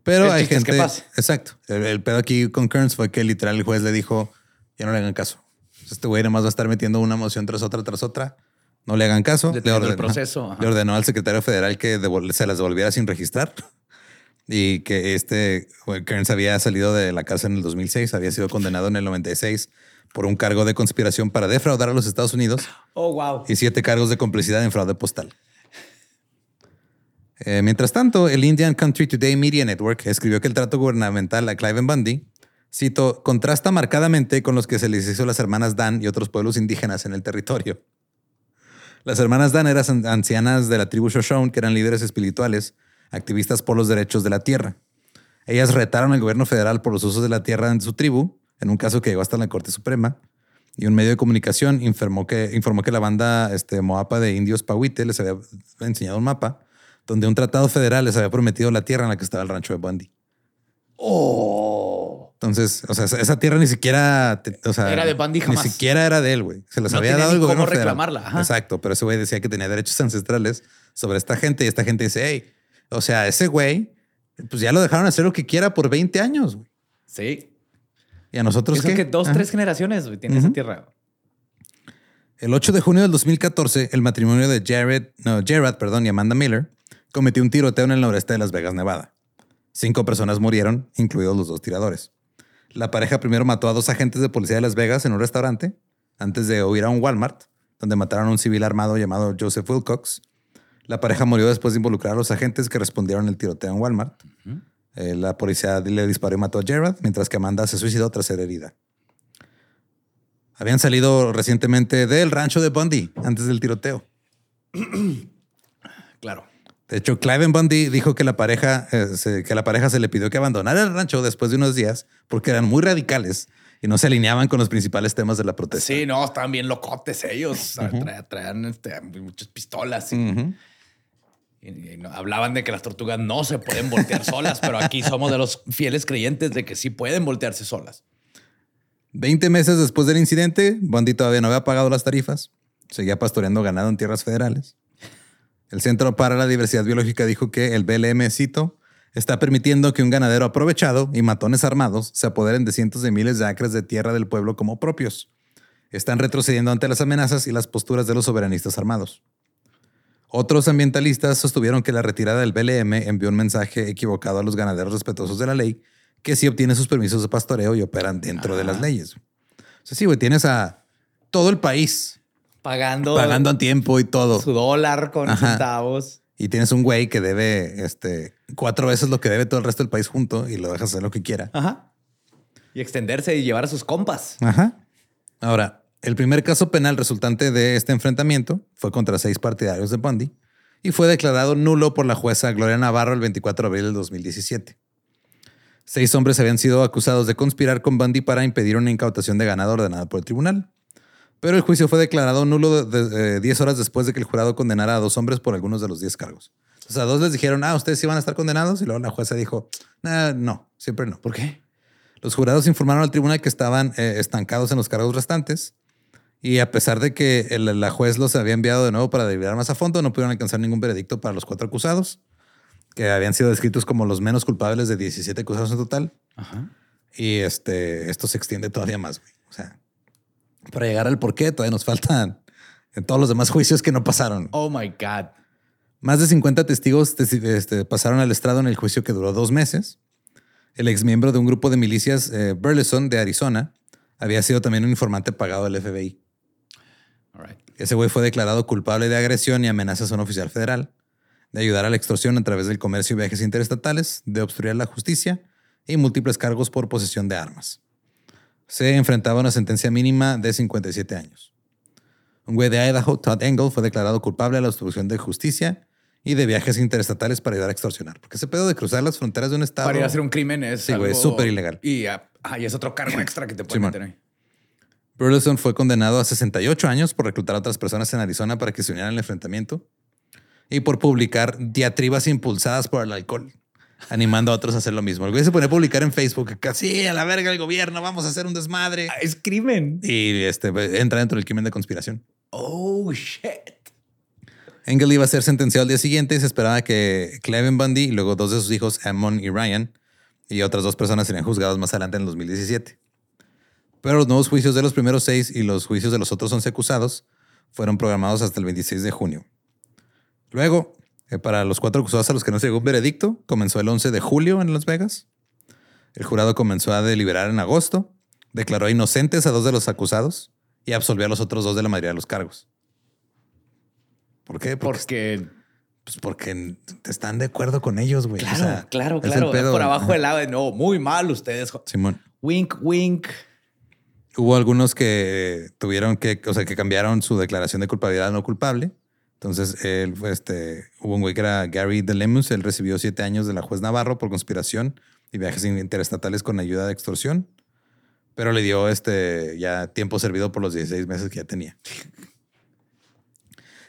Pero hay gente. que pase. Exacto. El, el pedo aquí con Kearns fue que literal el juez le dijo: Ya no le hagan caso. Este güey nomás va a estar metiendo una moción tras otra, tras otra. No le hagan caso. Le el ordenó, proceso, ajá. le ordenó al secretario federal que se las devolviera sin registrar. Y que este Kearns había salido de la cárcel en el 2006, había sido condenado en el 96 por un cargo de conspiración para defraudar a los Estados Unidos Oh, wow. y siete cargos de complicidad en fraude postal. Eh, mientras tanto, el Indian Country Today Media Network escribió que el trato gubernamental a Clive Bundy, cito, contrasta marcadamente con los que se les hizo las hermanas Dan y otros pueblos indígenas en el territorio. Las hermanas Dan eran an- ancianas de la tribu Shoshone, que eran líderes espirituales, activistas por los derechos de la tierra. Ellas retaron al gobierno federal por los usos de la tierra en su tribu, en un caso que llegó hasta la Corte Suprema. Y un medio de comunicación informó que, informó que la banda este, Moapa de indios Pahuite les había enseñado un mapa donde un tratado federal les había prometido la tierra en la que estaba el rancho de Bundy. Oh. Entonces, o sea, esa- tierra ni siquiera, o sea, Era de Bundy jamás. Ni siquiera era de él, güey. Se las No había dado el cómo gobierno federal. reclamarla, ajá. Exacto, pero ese güey decía que tenía derechos ancestrales sobre esta gente y esta gente dice, hey, o sea, ese güey, pues ya lo dejaron hacer lo que quiera por 20 años, güey. Sí. Y a nosotros Eso qué? que dos, Ajá. tres generaciones güey, tiene esa tierra. El 8 de junio del 2014, el matrimonio de Jared, no, Gerard perdón, y Amanda Miller cometió un tiroteo en el noreste de Las Vegas, Nevada. Cinco personas murieron, incluidos los dos tiradores. La pareja primero mató a dos agentes de policía de Las Vegas en un restaurante antes de huir a un Walmart, donde mataron a un civil armado llamado Joseph Wilcox. La pareja murió después de involucrar a los agentes que respondieron al tiroteo en Walmart. Eh, la policía le disparó y mató a Gerard, mientras que Amanda se suicidó tras ser herida. Habían salido recientemente del rancho de Bundy antes del tiroteo. Claro. De hecho, Clive Bundy dijo que la pareja, eh, se, que la pareja se le pidió que abandonara el rancho después de unos días porque eran muy radicales y no se alineaban con los principales temas de la protesta. Sí, no, estaban bien locotes ellos. Tra- traían este, muchas pistolas y, Ujú. y- y no- hablaban de que las tortugas no se pueden voltear solas, pero aquí somos de los fieles creyentes de que sí pueden voltearse solas. Veinte meses después del incidente, Bundy todavía no había pagado las tarifas. Seguía pastoreando ganado en tierras federales. El Centro para la Diversidad Biológica dijo que el BLM, cito, está permitiendo que un ganadero aprovechado y matones armados se apoderen de cientos de miles de acres de tierra del pueblo como propios. Están retrocediendo ante las amenazas y las posturas de los soberanistas armados. Otros ambientalistas sostuvieron que la retirada del BLM envió un mensaje equivocado a los ganaderos respetuosos de la ley que sí obtienen sus permisos de pastoreo y operan dentro de las leyes. O sea, sí, güey, tienes a todo el país Pagando, pagando a tiempo y todo. su dólar con Ajá. centavos. Y tienes un güey que debe este, cuatro veces lo que debe todo el resto del país junto y lo dejas hacer lo que quiera. Ajá. Y extenderse y llevar a sus compas. Ajá. Ahora, El primer caso penal resultante de este enfrentamiento fue contra seis partidarios de Bundy y fue declarado nulo por la jueza Gloria Navarro el 24 de abril del 2017. Seis hombres habían sido acusados de conspirar con Bundy para impedir una incautación de ganado ordenada por el tribunal. Pero el juicio fue declarado nulo de- de- 10 horas después de que el jurado condenara a dos hombres por algunos de los 10 cargos. O sea, dos les dijeron, ah, ustedes sí van a estar condenados. Y luego la jueza dijo, "Nah, no, siempre no. ¿Por qué? Los jurados informaron al tribunal que estaban eh, estancados en los cargos restantes y a pesar de que el- la juez los había enviado de nuevo para deliberar más a fondo, no pudieron alcanzar ningún veredicto para los cuatro acusados, que habían sido descritos como los menos culpables de 17 acusados en total. Ajá. Y este, esto se extiende todavía más. güey. O sea, para llegar al por qué, todavía nos faltan en todos los demás juicios que no pasaron. Oh my God. Más de 50 testigos testi- este, pasaron al estrado en el juicio que duró dos meses. El exmiembro de un grupo de milicias, eh, Burleson, de Arizona, había sido también un informante pagado del FBI. All right. Ese güey fue declarado culpable de agresión y amenazas a un oficial federal, de ayudar a la extorsión a través del comercio y viajes interestatales, de obstruir la justicia y múltiples cargos por posesión de armas. Se enfrentaba a una sentencia mínima de 57 años. Un güey de Idaho, Todd Engel, fue declarado culpable de la obstrucción de justicia y de viajes interestatales para ayudar a extorsionar. Porque ese pedo de cruzar las fronteras de un estado... Para ir a hacer un crimen es Sí, güey, algo- súper ilegal. Y, ah, y es otro cargo extra que te pueden meter ahí. Burleson fue condenado a 68 años por reclutar a otras personas en Arizona para que se unieran al enfrentamiento y por publicar diatribas impulsadas por el alcohol, animando a otros a hacer lo mismo. El güey se pone a publicar en Facebook casi a la verga el gobierno, vamos a hacer un desmadre. Ah, Es crimen. Y este entra dentro del crimen de conspiración. Oh, shit. Engel iba a ser sentenciado al día siguiente y se esperaba que Clevin Bundy y luego dos de sus hijos, Ammon y Ryan, y otras dos personas serían juzgados más adelante en el 2017. Pero los nuevos juicios de los primeros seis y los juicios de los otros 11 acusados fueron programados hasta el 26 de junio. Luego, para los cuatro acusados a los que no se llegó un veredicto, comenzó el 11 de julio en Las Vegas. El jurado comenzó a deliberar en agosto, declaró inocentes a dos de los acusados y absolvió a los otros dos de la mayoría de los cargos. ¿Por qué? Porque Porque, pues porque están de acuerdo con ellos, güey. O claro, sea, claro, claro. pedo. Por abajo del lado de no, muy mal ustedes. Simón. Wink, wink. Hubo algunos que tuvieron que, o sea, que cambiaron su declaración de culpabilidad a no culpable. Entonces, él fue este, hubo un güey que era Gary. Él recibió siete años de la juez Navarro por conspiración y viajes interestatales con ayuda de extorsión. Pero le dio este ya tiempo servido por los 16 meses que ya tenía.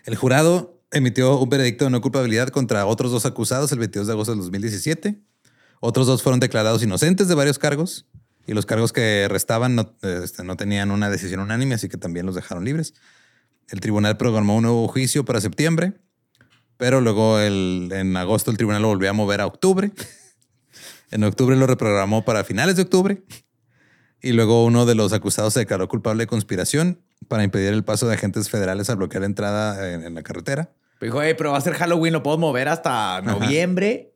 El jurado emitió un veredicto de no culpabilidad contra otros dos acusados el 22 de agosto del 2017. Otros dos fueron declarados inocentes de varios cargos y los cargos que restaban no, este, no tenían una decisión unánime, así que también los dejaron libres. El tribunal programó un nuevo juicio para septiembre, pero luego el- en agosto el tribunal lo volvió a mover a octubre. En octubre lo reprogramó para finales de octubre. Y luego uno de los acusados se declaró culpable de conspiración para impedir el paso de agentes federales al bloquear la entrada en, en la carretera. Pero dijo, "Ey, pero va a ser Halloween, lo puedo mover hasta noviembre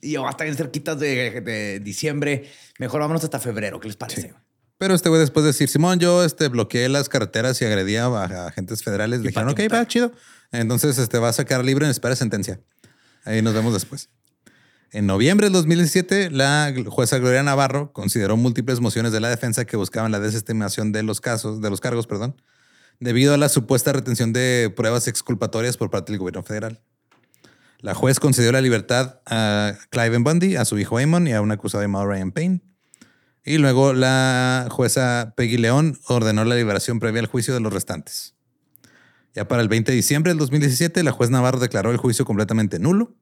y va a estar bien cerquitas de, de diciembre. Mejor vámonos hasta febrero. ¿Qué les parece? Pero este güey después de decir, Simón, yo este, bloqueé las carreteras y agredía a, agentes federales, le dijeron, ok, va, chido. Entonces este, va a sacar libre en espera de sentencia. Ahí nos vemos después. En noviembre del 2017, la jueza Gloria Navarro consideró múltiples mociones de la defensa que buscaban la desestimación de los casos, de los cargos, perdón, debido a la supuesta retención de pruebas exculpatorias por parte del gobierno federal. La juez concedió la libertad a Clive Bundy, a su hijo Amon y a un acusado llamado Ryan Payne. Y luego la jueza Peggy León ordenó la liberación previa al juicio de los restantes. Ya para el 20 de diciembre del 2017, la juez Navarro declaró el juicio completamente nulo,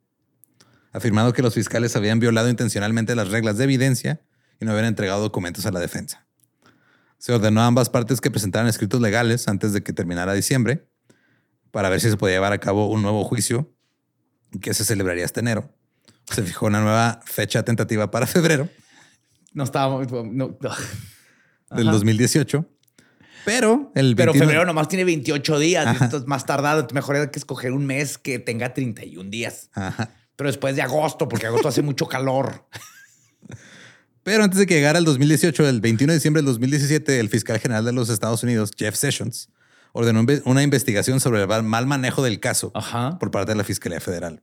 afirmando que los fiscales habían violado intencionalmente las reglas de evidencia y no habían entregado documentos a la defensa. Se ordenó a ambas partes que presentaran escritos legales antes de que terminara diciembre para ver si se podía llevar a cabo un nuevo juicio que se celebraría este enero. Se fijó una nueva fecha tentativa para febrero No estábamos. No, del 2018. Pero el Pero 21 febrero nomás tiene 28 días. Ajá. esto es más tardado. Mejor hay que escoger un mes que tenga 31 días. Ajá. Pero después de agosto, porque agosto hace mucho calor. Pero antes de que llegara el 2018, el 21 de diciembre del 2017, el fiscal general de los Estados Unidos, Jeff Sessions, ordenó una investigación sobre el mal manejo del caso Ajá. por parte de la Fiscalía Federal.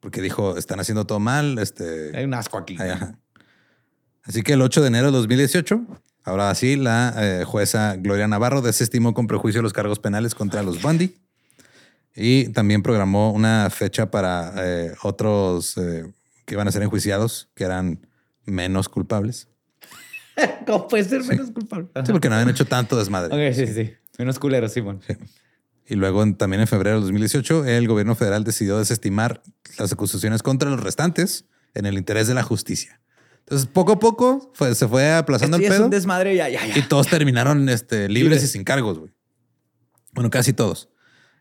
Porque dijo, están haciendo todo mal. Este, Hay un asco aquí. Ay, ajá. Así que el 8 de enero de 2018, Ahora sí, la eh, jueza Gloria Navarro desestimó con prejuicio los cargos penales contra los Bundy y también programó una fecha para eh, otros eh, que iban a ser enjuiciados, que eran menos culpables. ¿Cómo puede ser menos culpable? Sí, porque no habían hecho tanto desmadre. Ok, sí, sí. Menos culero, Simón. Y luego, en- también en febrero del 2018, el gobierno federal decidió desestimar las acusaciones contra los restantes en el interés de la justicia. Entonces, poco a poco fue- se fue aplazando Este el es pedo un desmadre, ya, ya, ya. y todos terminaron este, libres Libres. y sin cargos. güey. Bueno, casi todos.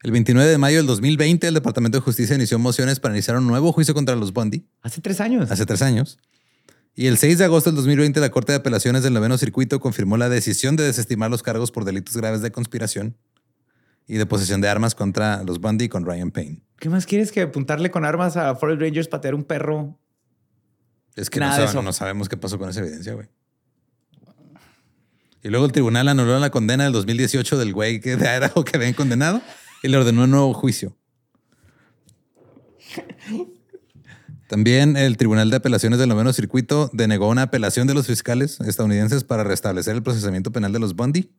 El 29 de mayo del 2020, el Departamento de Justicia inició mociones para iniciar un nuevo juicio contra los Bundy Hace tres años. hace tres años. Y el 6 de agosto del 2020, la Corte de Apelaciones del Noveno Circuito confirmó la decisión de desestimar los cargos por delitos graves de conspiración y de posesión de armas contra los Bundy con Ryan Payne. ¿Qué más quieres que apuntarle con armas a Forest Rangers, patear un perro? Es que Nada no sabemos qué pasó con esa evidencia, güey. Y luego el tribunal anuló la condena del 2018 del güey que de Idaho que habían condenado y le ordenó un nuevo juicio. También el Tribunal de Apelaciones del Noveno Circuito denegó una apelación de los fiscales estadounidenses para restablecer el procesamiento penal de los Bundy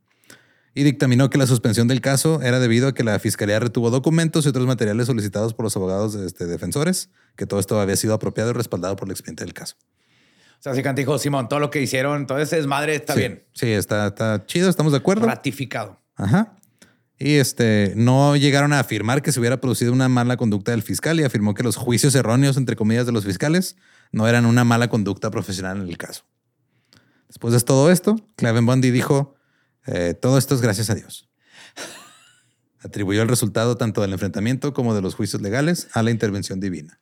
y dictaminó que la suspensión del caso era debido a que la fiscalía retuvo documentos y otros materiales solicitados por los abogados este, defensores, que todo esto había sido apropiado y respaldado por el expediente del caso. O sea, así que dijo, Simón, todo lo que hicieron, todo ese desmadre está Sí, bien. Sí, está, está chido, estamos de acuerdo. Ratificado. Ajá. Y este, no llegaron a afirmar que se hubiera producido una mala conducta del fiscal y afirmó que los juicios erróneos, entre comillas, de los fiscales no eran una mala conducta profesional en el caso. Después de todo esto, Claven Bundy dijo, eh, todo esto es gracias a Dios. Atribuyó el resultado tanto del enfrentamiento como de los juicios legales a la intervención divina.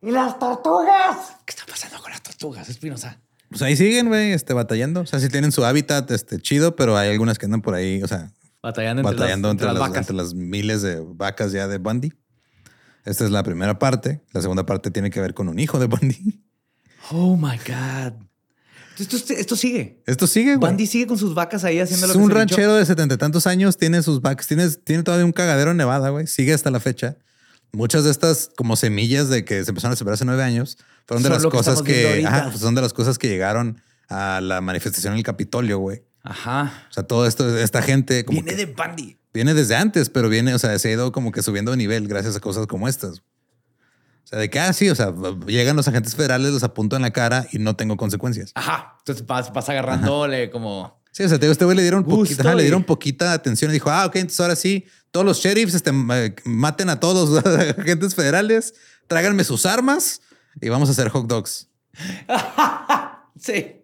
¿Y las tortugas? ¿Qué está pasando con las tortugas, Espinosa? Pues ahí siguen, güey, este, batallando. O sea, sí tienen su hábitat este, chido, pero hay algunas que andan por ahí, o sea, Batallando entre, batallando las, entre, las, vacas. entre las miles de vacas ya de Bundy. Esta es la primera parte. La segunda parte tiene que ver con un hijo de Bundy. Oh my God. Esto, esto sigue. Esto sigue, güey. Bundy sigue con sus vacas ahí haciendo lo Es que un se ranchero de setenta y tantos años, tiene sus vacas, tiene, tiene todavía un cagadero en Nevada, güey. Sigue hasta la fecha. Muchas de estas como semillas de que se empezaron a sembrar hace nueve años fueron de Son las lo que cosas que, ahorita. ajá, son de las cosas que llegaron a la manifestación en el Capitolio, güey. Ajá. O sea, todo esto, esta gente como Viene que- de Bundy. Viene desde antes, pero viene, o sea, se ha ido como que subiendo de nivel gracias a cosas como estas. O sea, de que, ah, sí, o sea, llegan los agentes federales, los apunto en la cara y no tengo consecuencias. Ajá. Entonces vas, vas agarrándole como... Sí, o sea, te digo, este güey le dieron, Gusto poquita, ajá, le dieron poquita atención y dijo, ah, ok, entonces ahora sí, todos los sheriffs este, eh, maten a todos los agentes federales, tráiganme sus armas y vamos a hacer hot dogs. sí.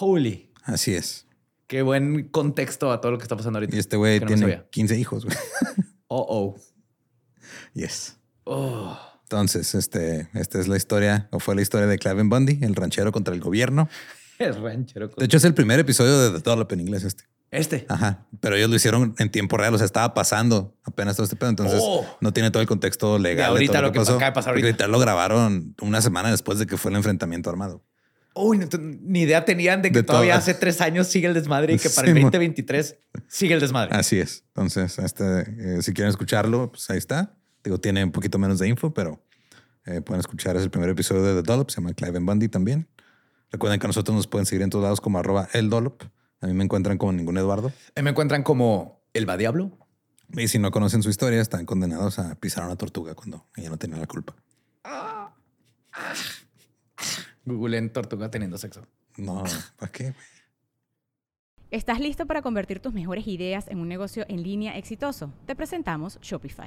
Holy. Así es. Qué buen contexto a todo lo que está pasando ahorita. Y este güey no tiene sabía. 15 hijos, güey. Oh, oh. Yes. Oh. Entonces, este, esta es la historia, o fue la historia de Claven Bundy, el ranchero contra el gobierno. El ranchero. De hecho, es el primer episodio de The Dollop en inglés este. Este. Ajá. Pero ellos lo hicieron en tiempo real. O sea, estaba pasando apenas todo este pedo. Entonces Oh. no tiene todo el contexto legal. De ahorita todo lo que acaba de pasar ahorita. lo grabaron una semana después de que fue el enfrentamiento armado. Uy, no, ni idea tenían de que De todavía hace tres años sigue el desmadre y que para el Sí, mo- 2023 sigue el desmadre. Así es. Entonces, este, eh, si quieren escucharlo, pues ahí está. Digo, tiene un poquito menos de info, pero eh, pueden escuchar. Es el primer episodio de The Dollop. Se llama Clive and Bundy también. Recuerden que a nosotros nos pueden seguir en todos lados como arroba el Dollop. A mí me encuentran como ningún Eduardo. Me encuentran como el va diablo. Y si no conocen su historia, están condenados a pisar a una tortuga cuando ella no tenía la culpa. Google en tortuga teniendo sexo. No, ¿para qué? ¿Estás listo para convertir tus mejores ideas en un negocio en línea exitoso? Te presentamos Shopify.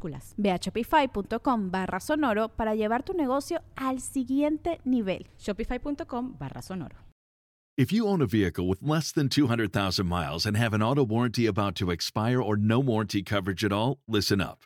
Minúsculas. Ve a shopify.com barra sonoro para llevar tu negocio al siguiente nivel. Shopify.com barra sonoro. If you own a vehicle with less than 200,000 miles and have an auto warranty about to expire or no warranty coverage at all, listen up.